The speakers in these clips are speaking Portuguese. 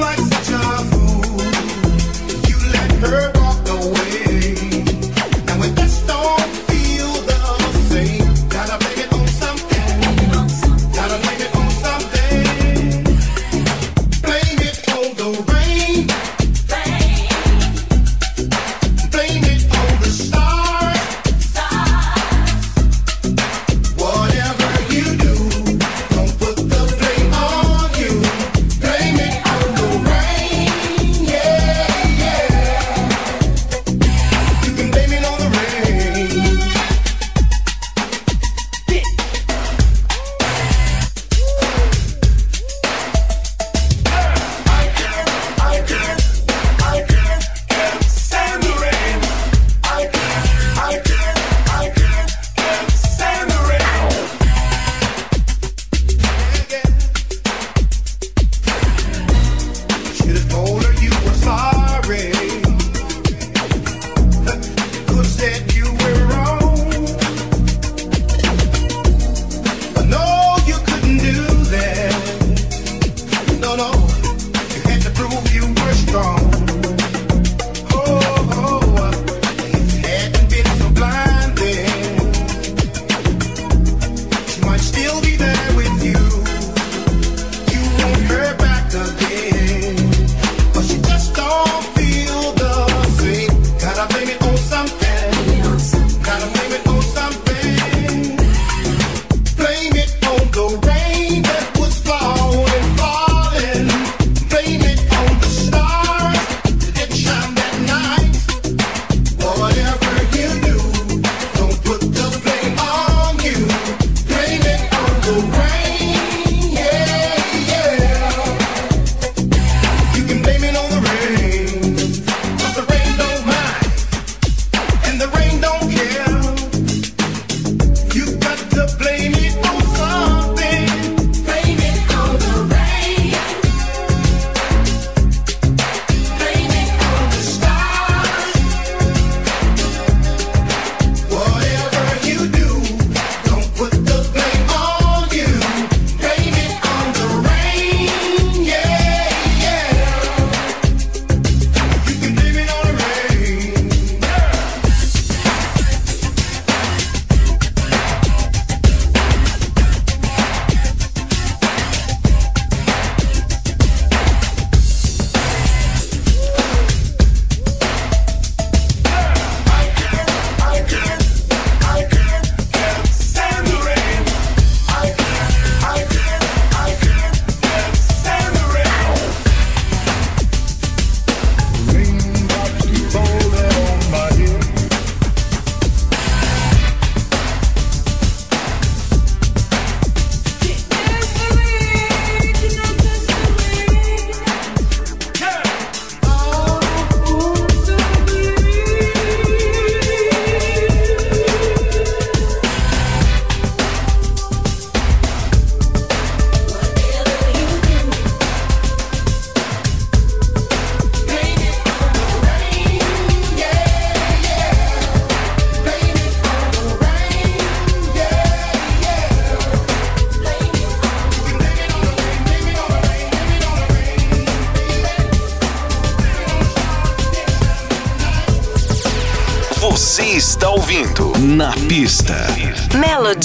Like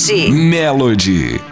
Melody. Melody.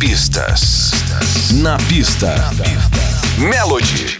Pistas. Na pista. Melody.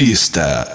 Pista.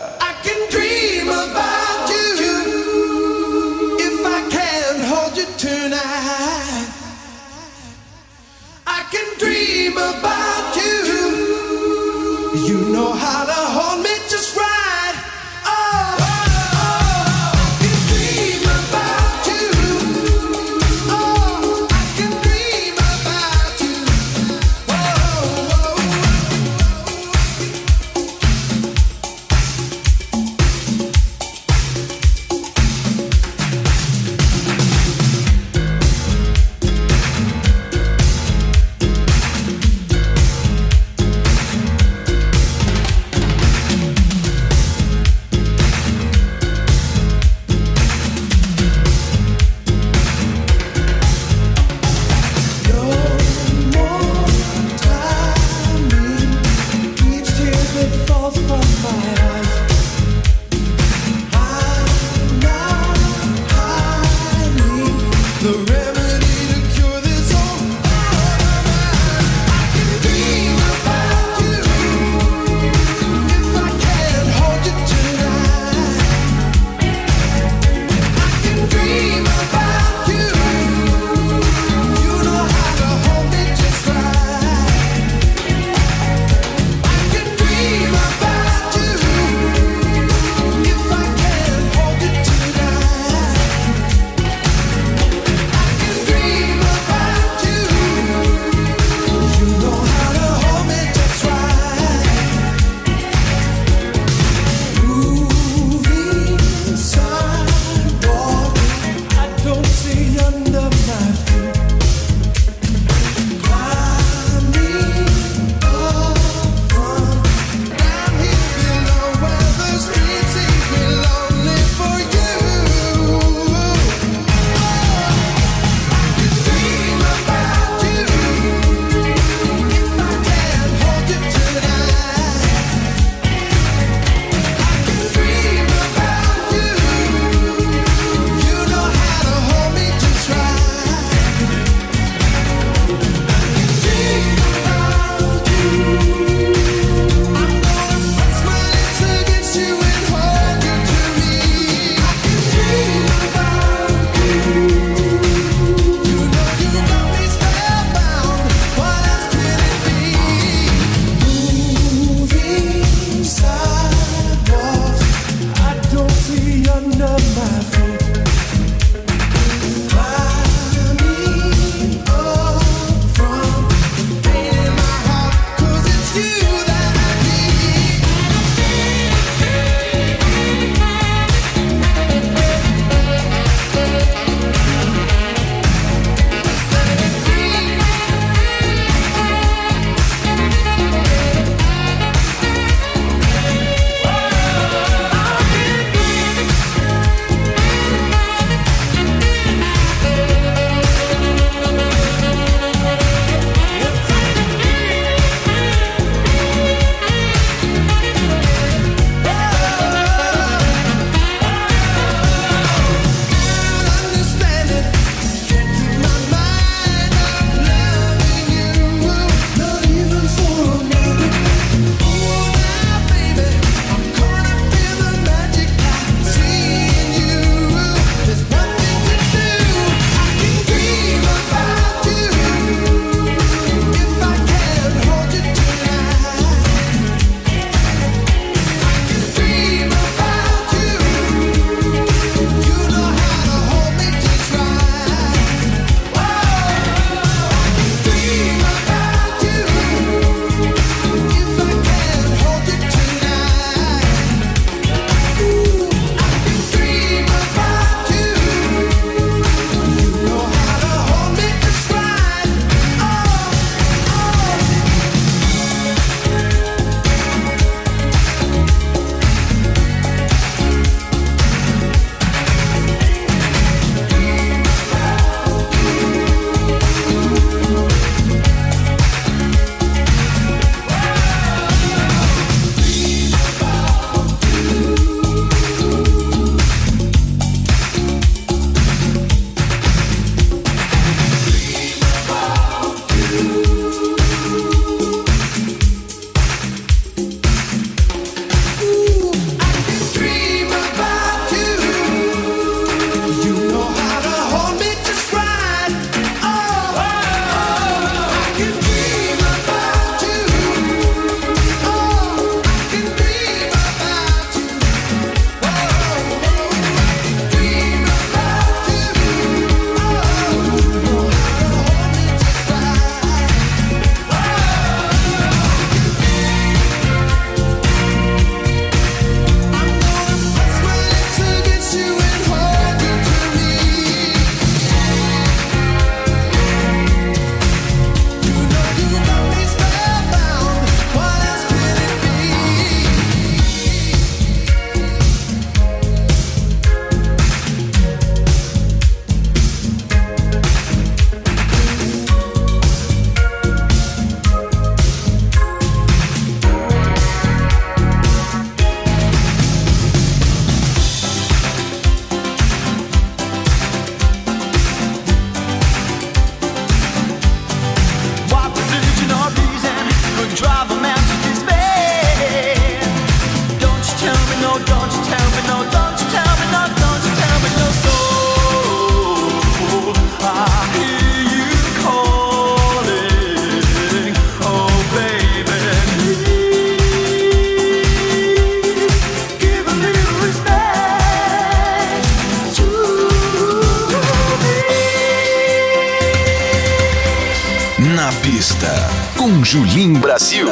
Julim Brasil.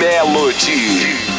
Melody.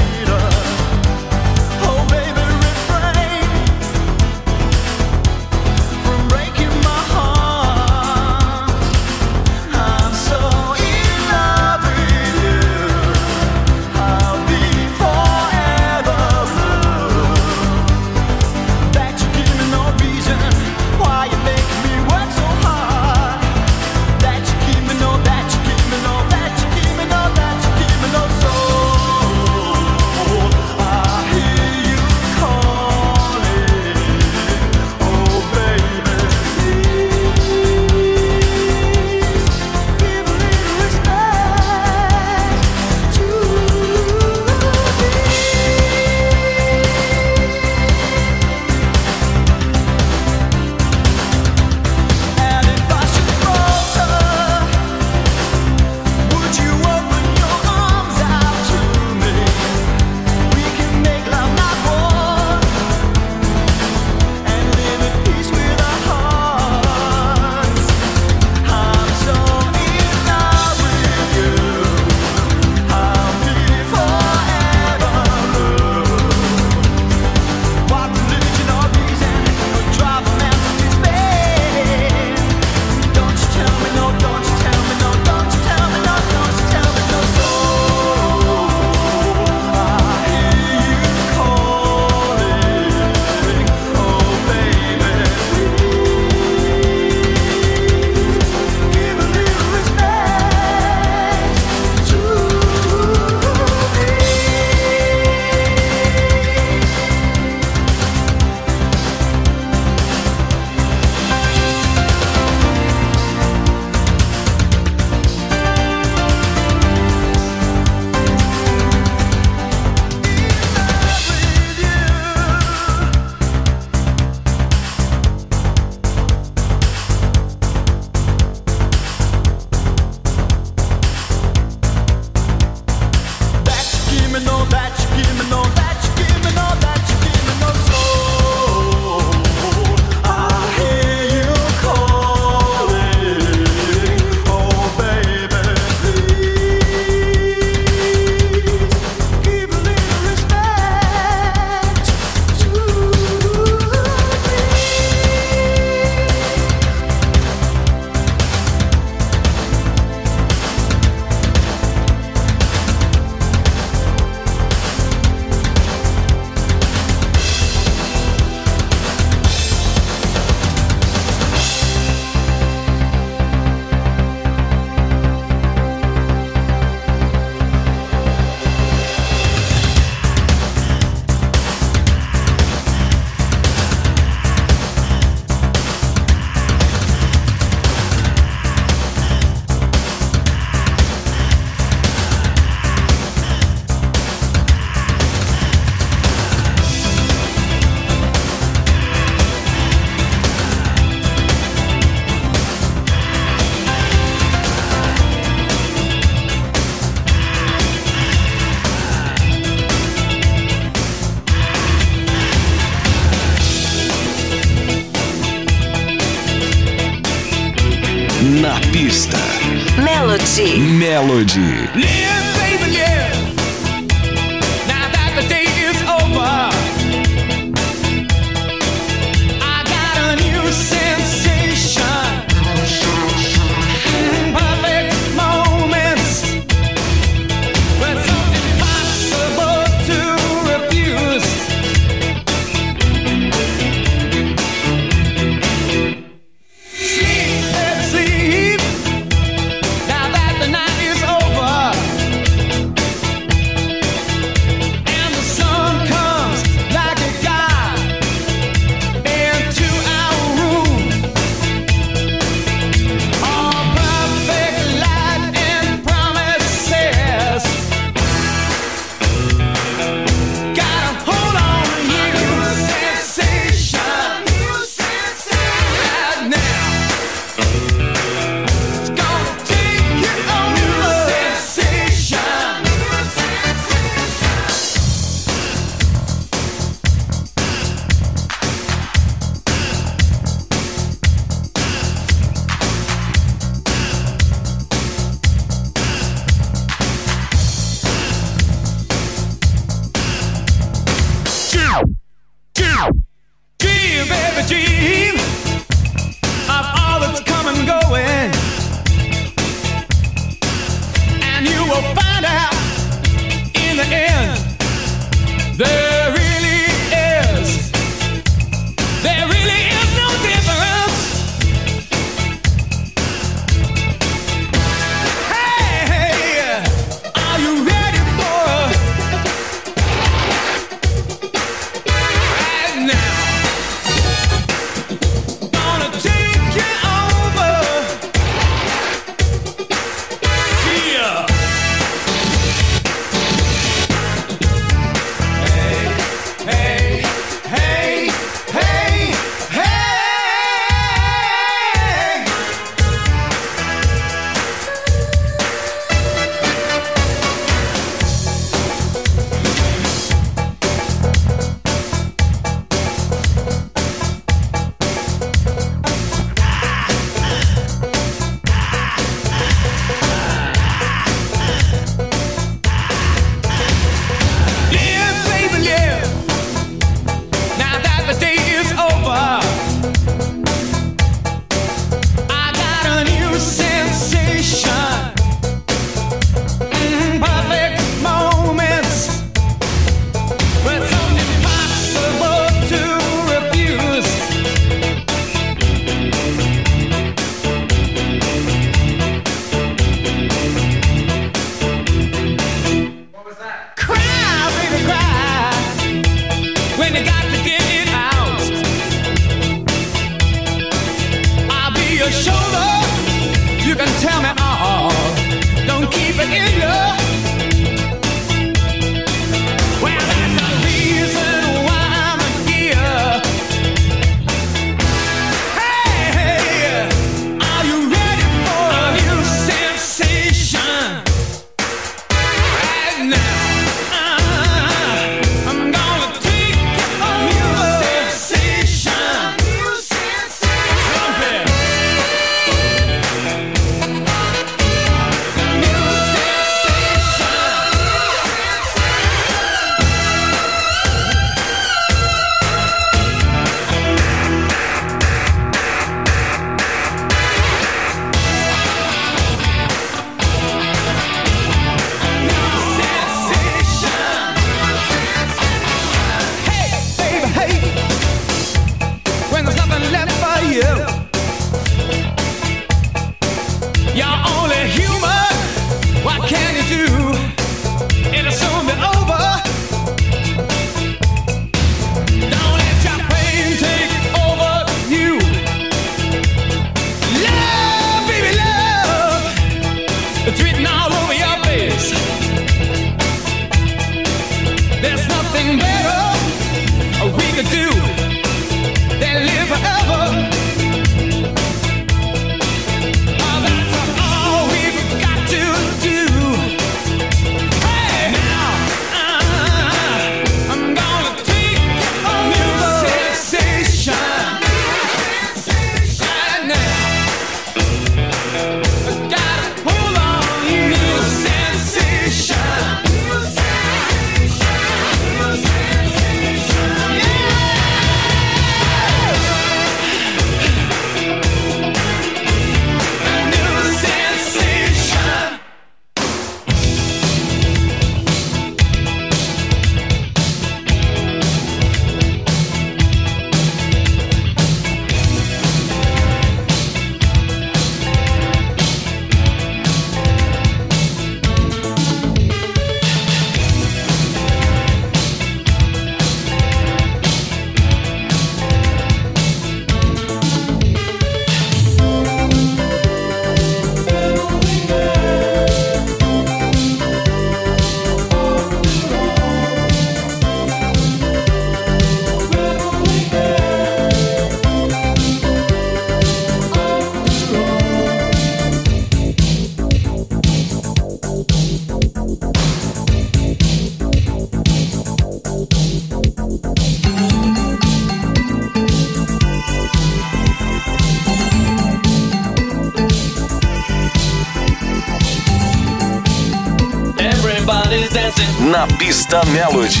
Na pista Melody.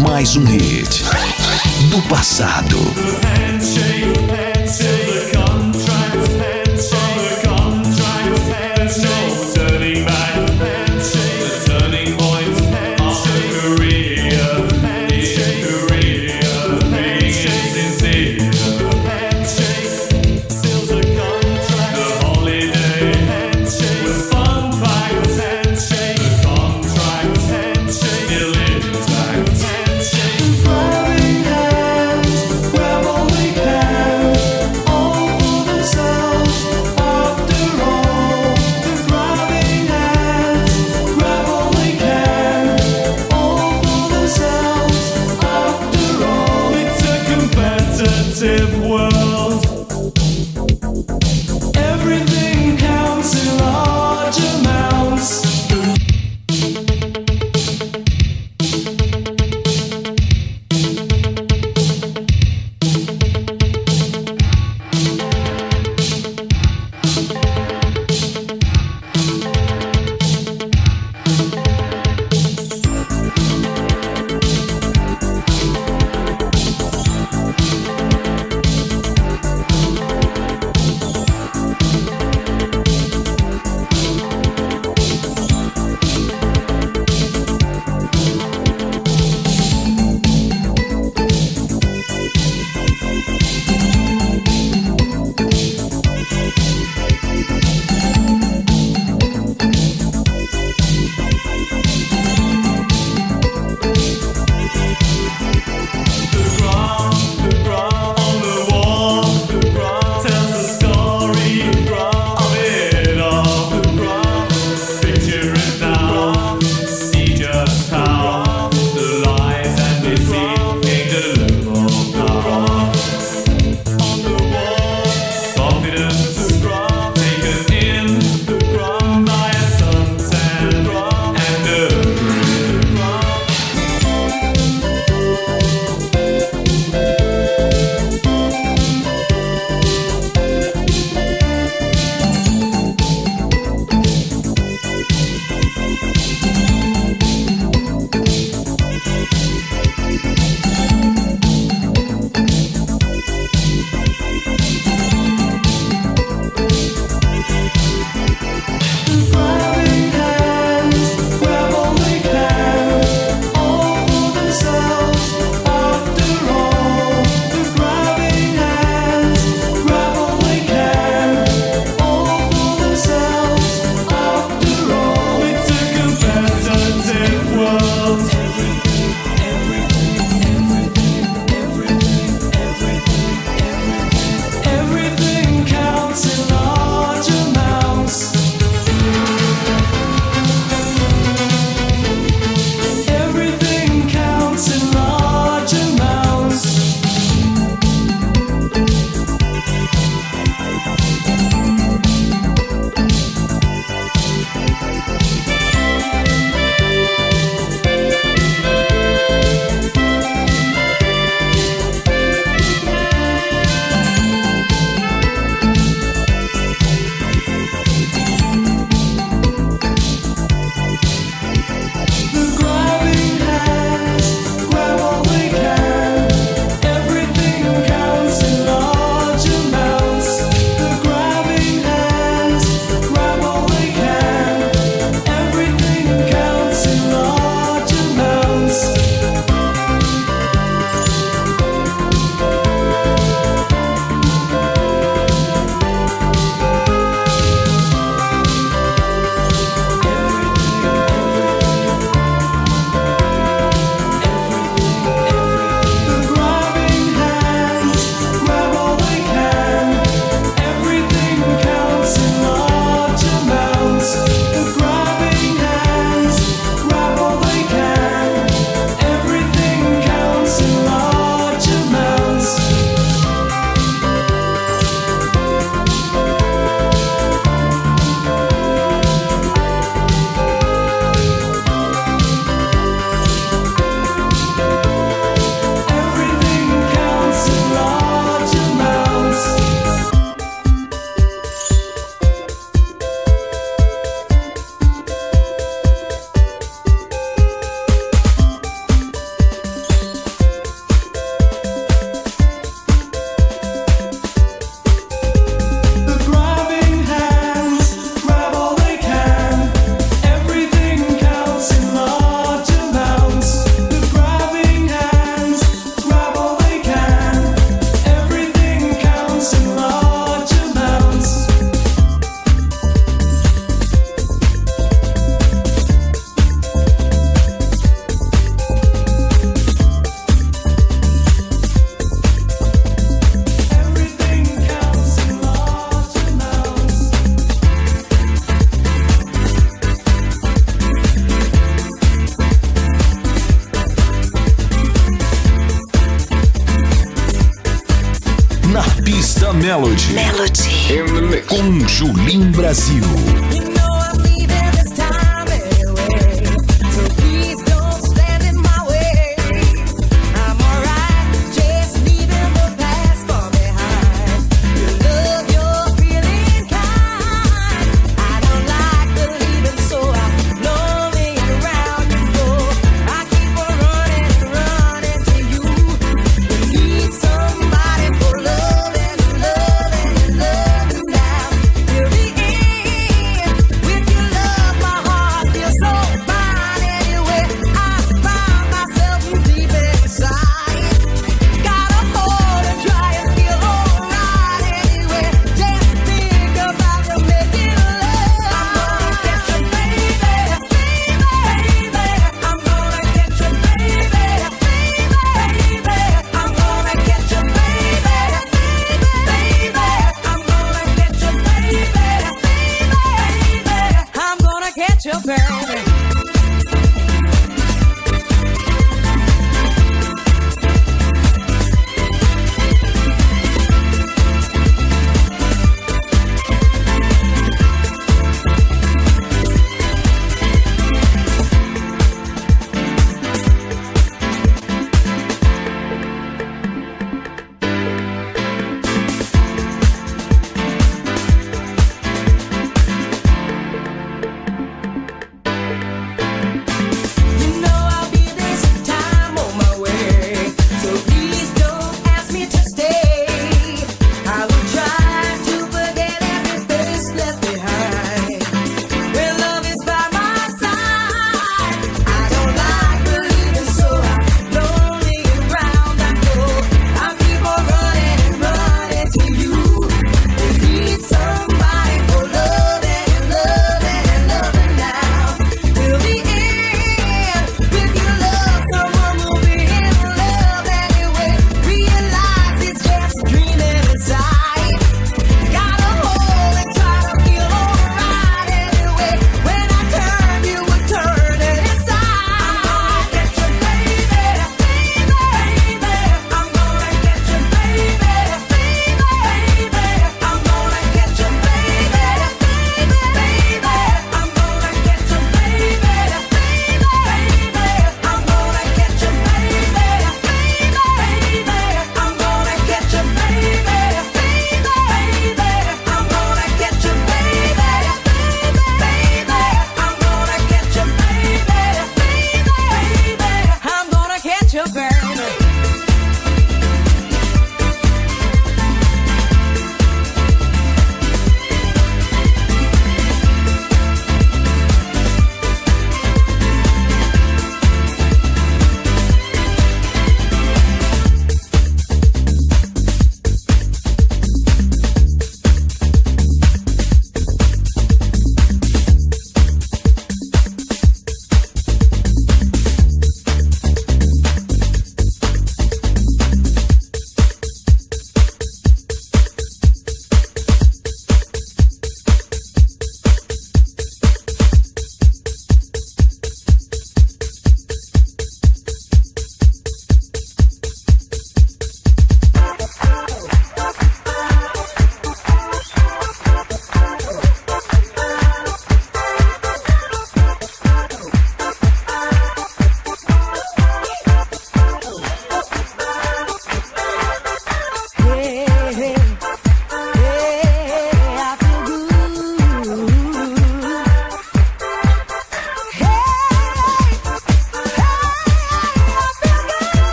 Mais um hit do passado. Brasil.